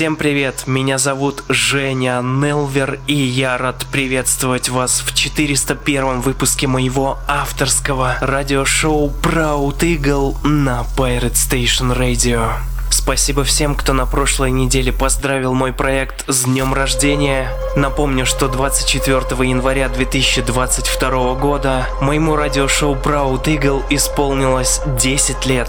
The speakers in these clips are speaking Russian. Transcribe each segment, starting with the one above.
Всем привет, меня зовут Женя Нелвер, и я рад приветствовать вас в 401 выпуске моего авторского радиошоу Proud Eagle на Pirate Station Radio. Спасибо всем, кто на прошлой неделе поздравил мой проект с днем рождения. Напомню, что 24 января 2022 года моему радиошоу Proud Eagle исполнилось 10 лет.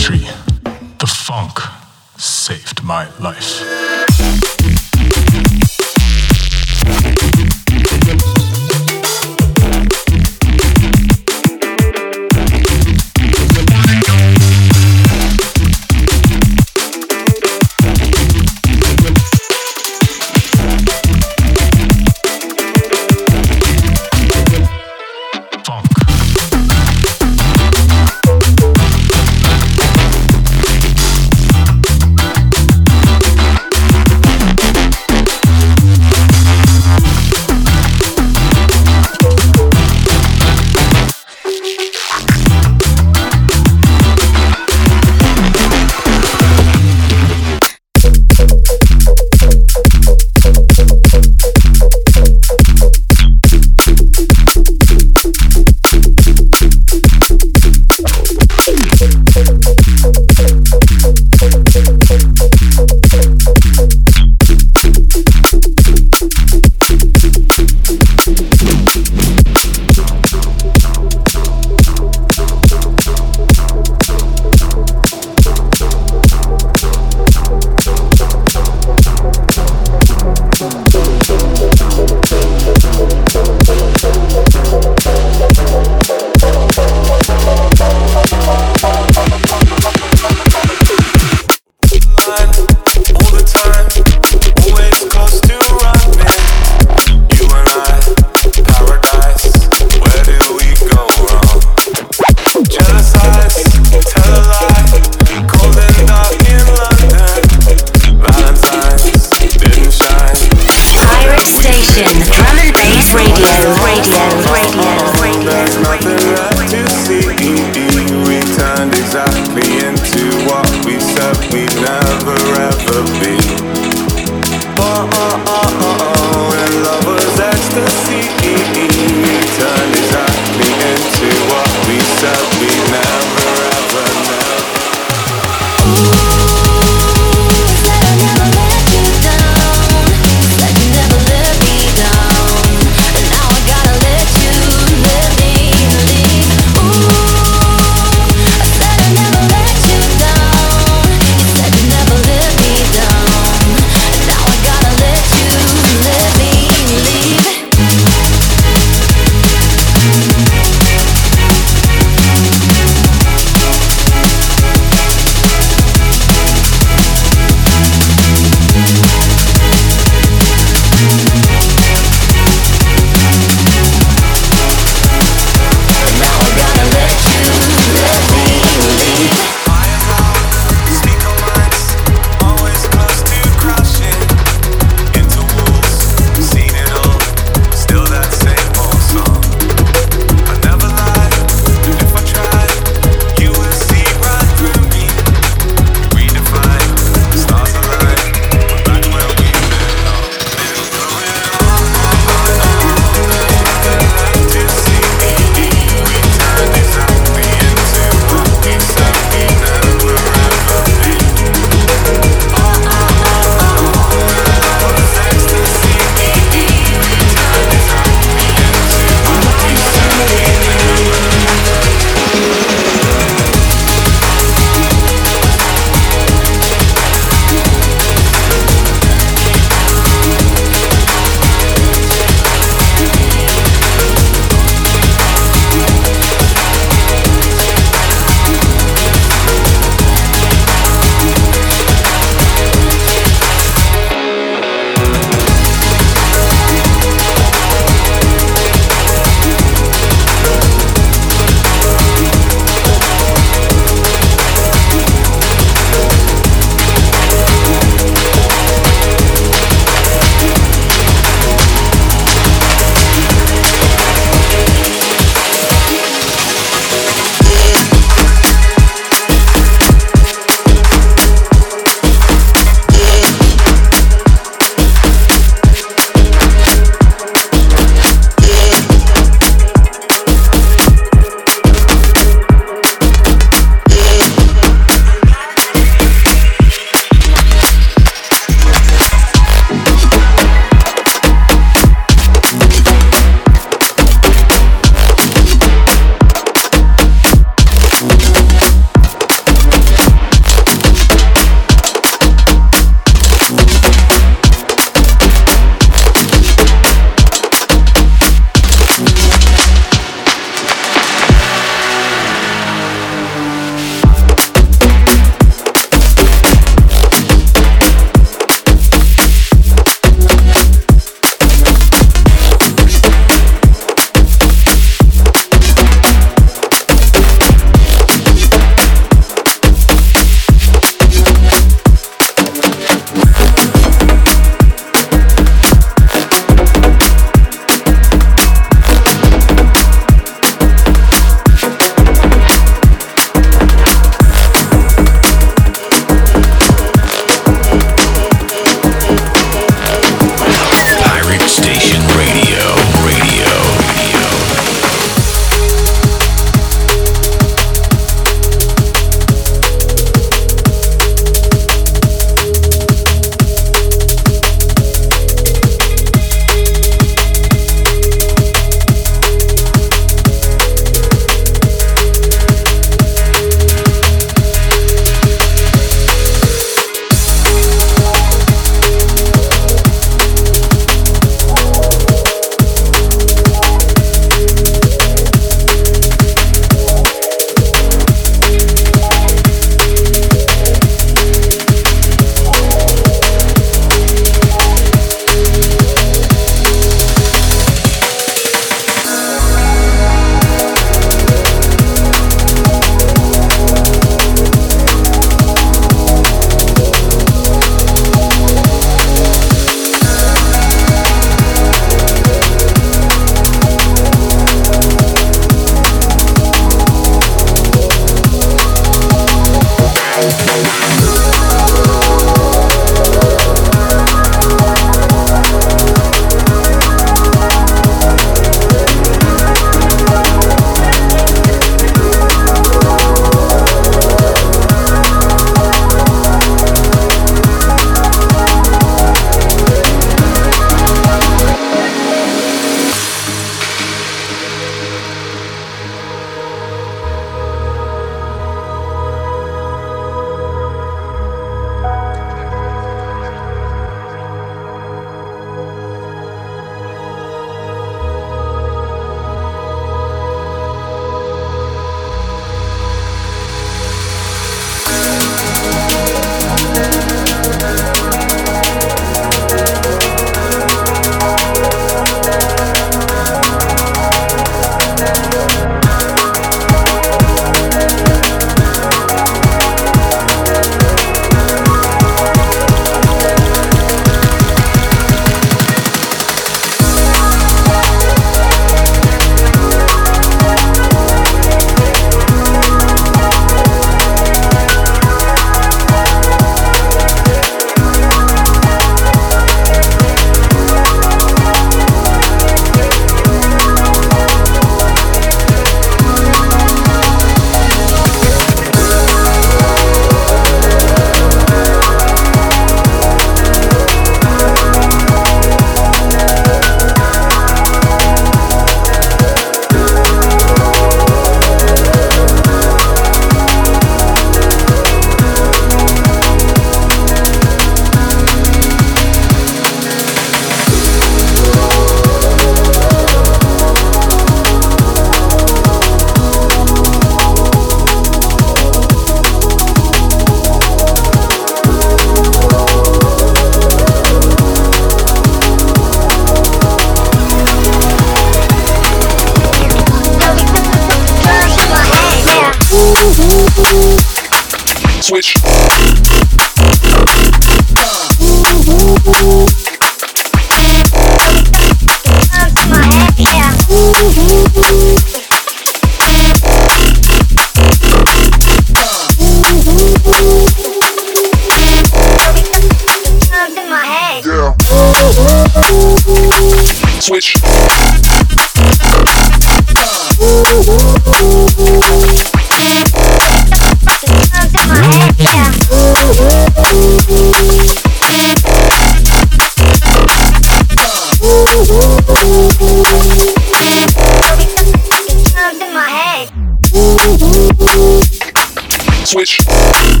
Switch.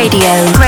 Radio.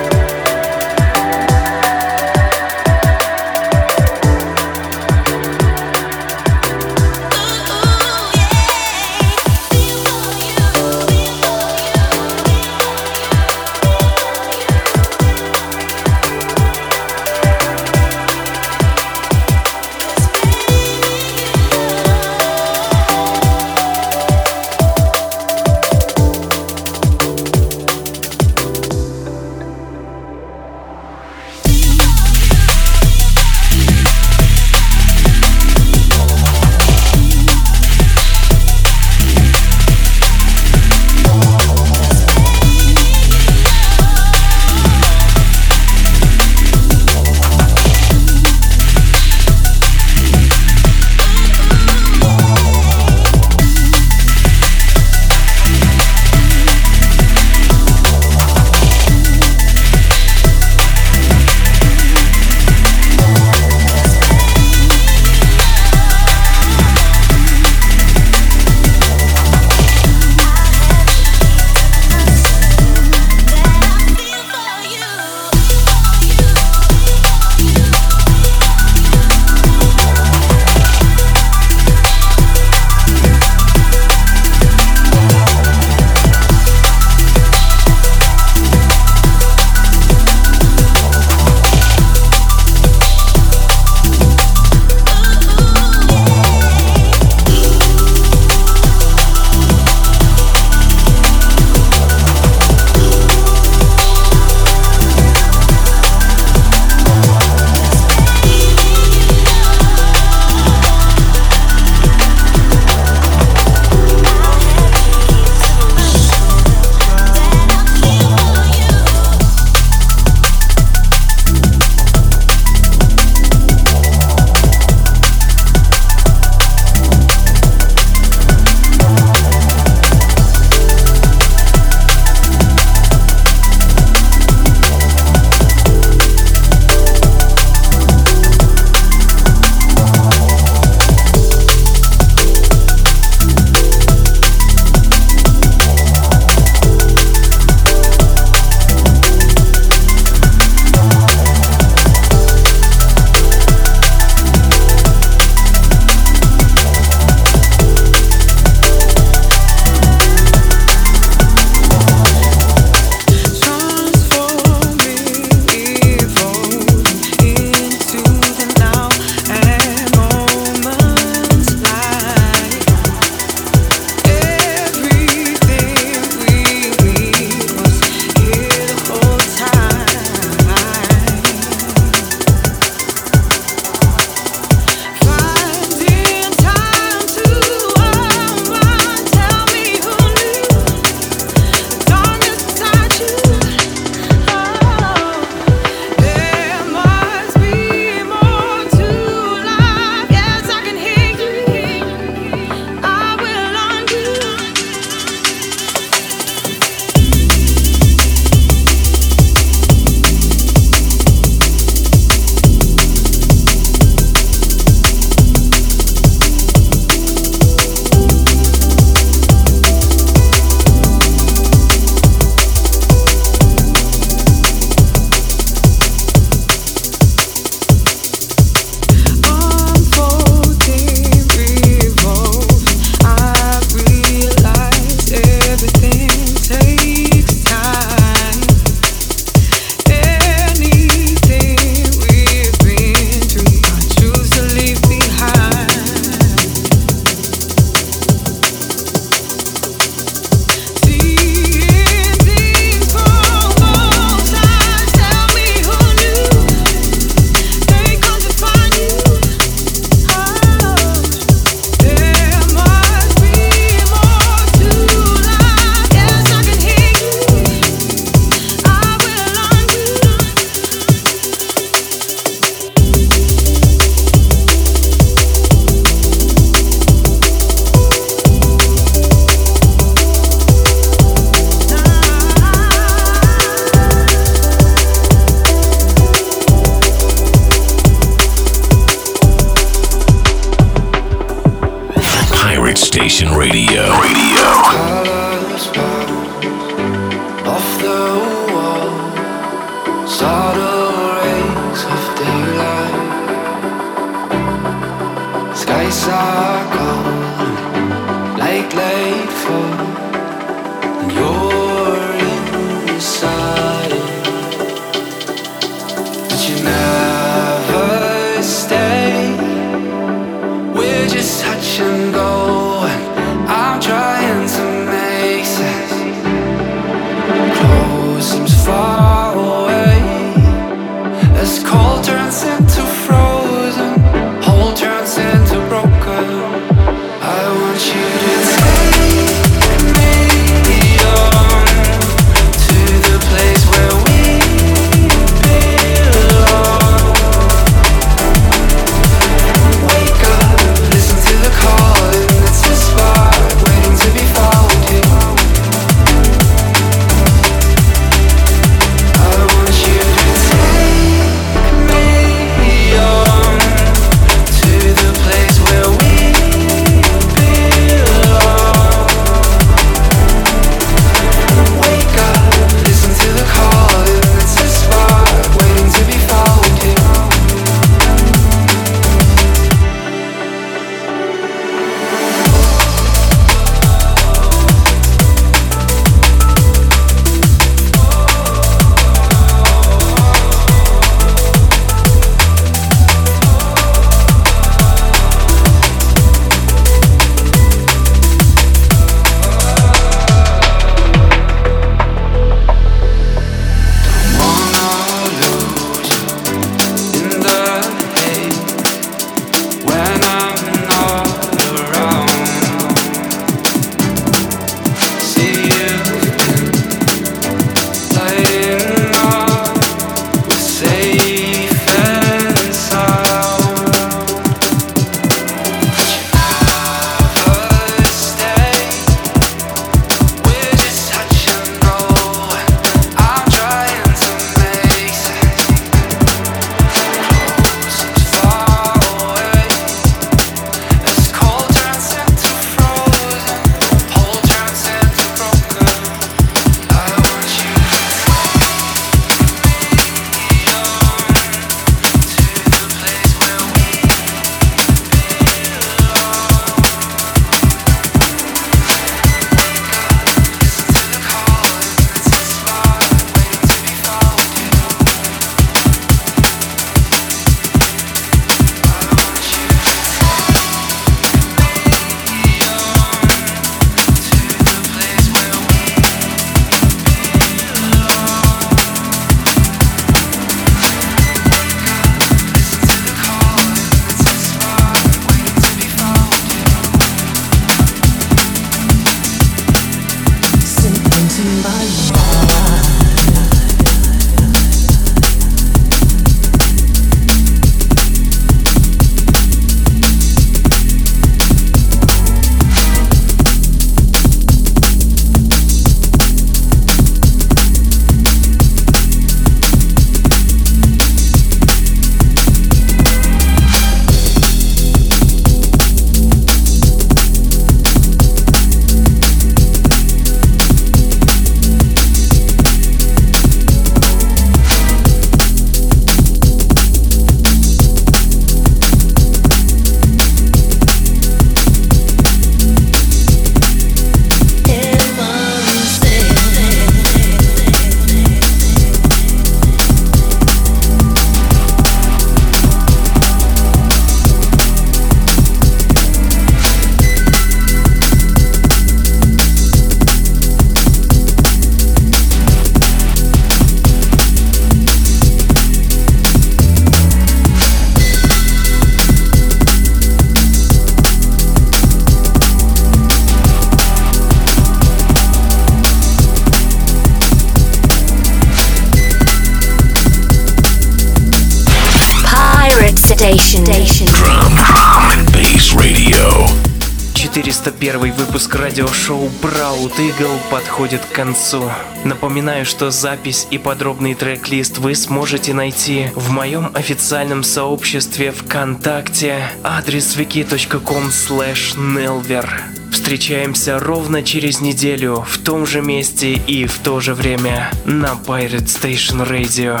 Радиошоу «Браут Игл» подходит к концу. Напоминаю, что запись и подробный трек-лист вы сможете найти в моем официальном сообществе ВКонтакте адрес wiki.com slash nelver. Встречаемся ровно через неделю в том же месте и в то же время на Pirate Station Radio.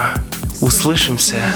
Услышимся!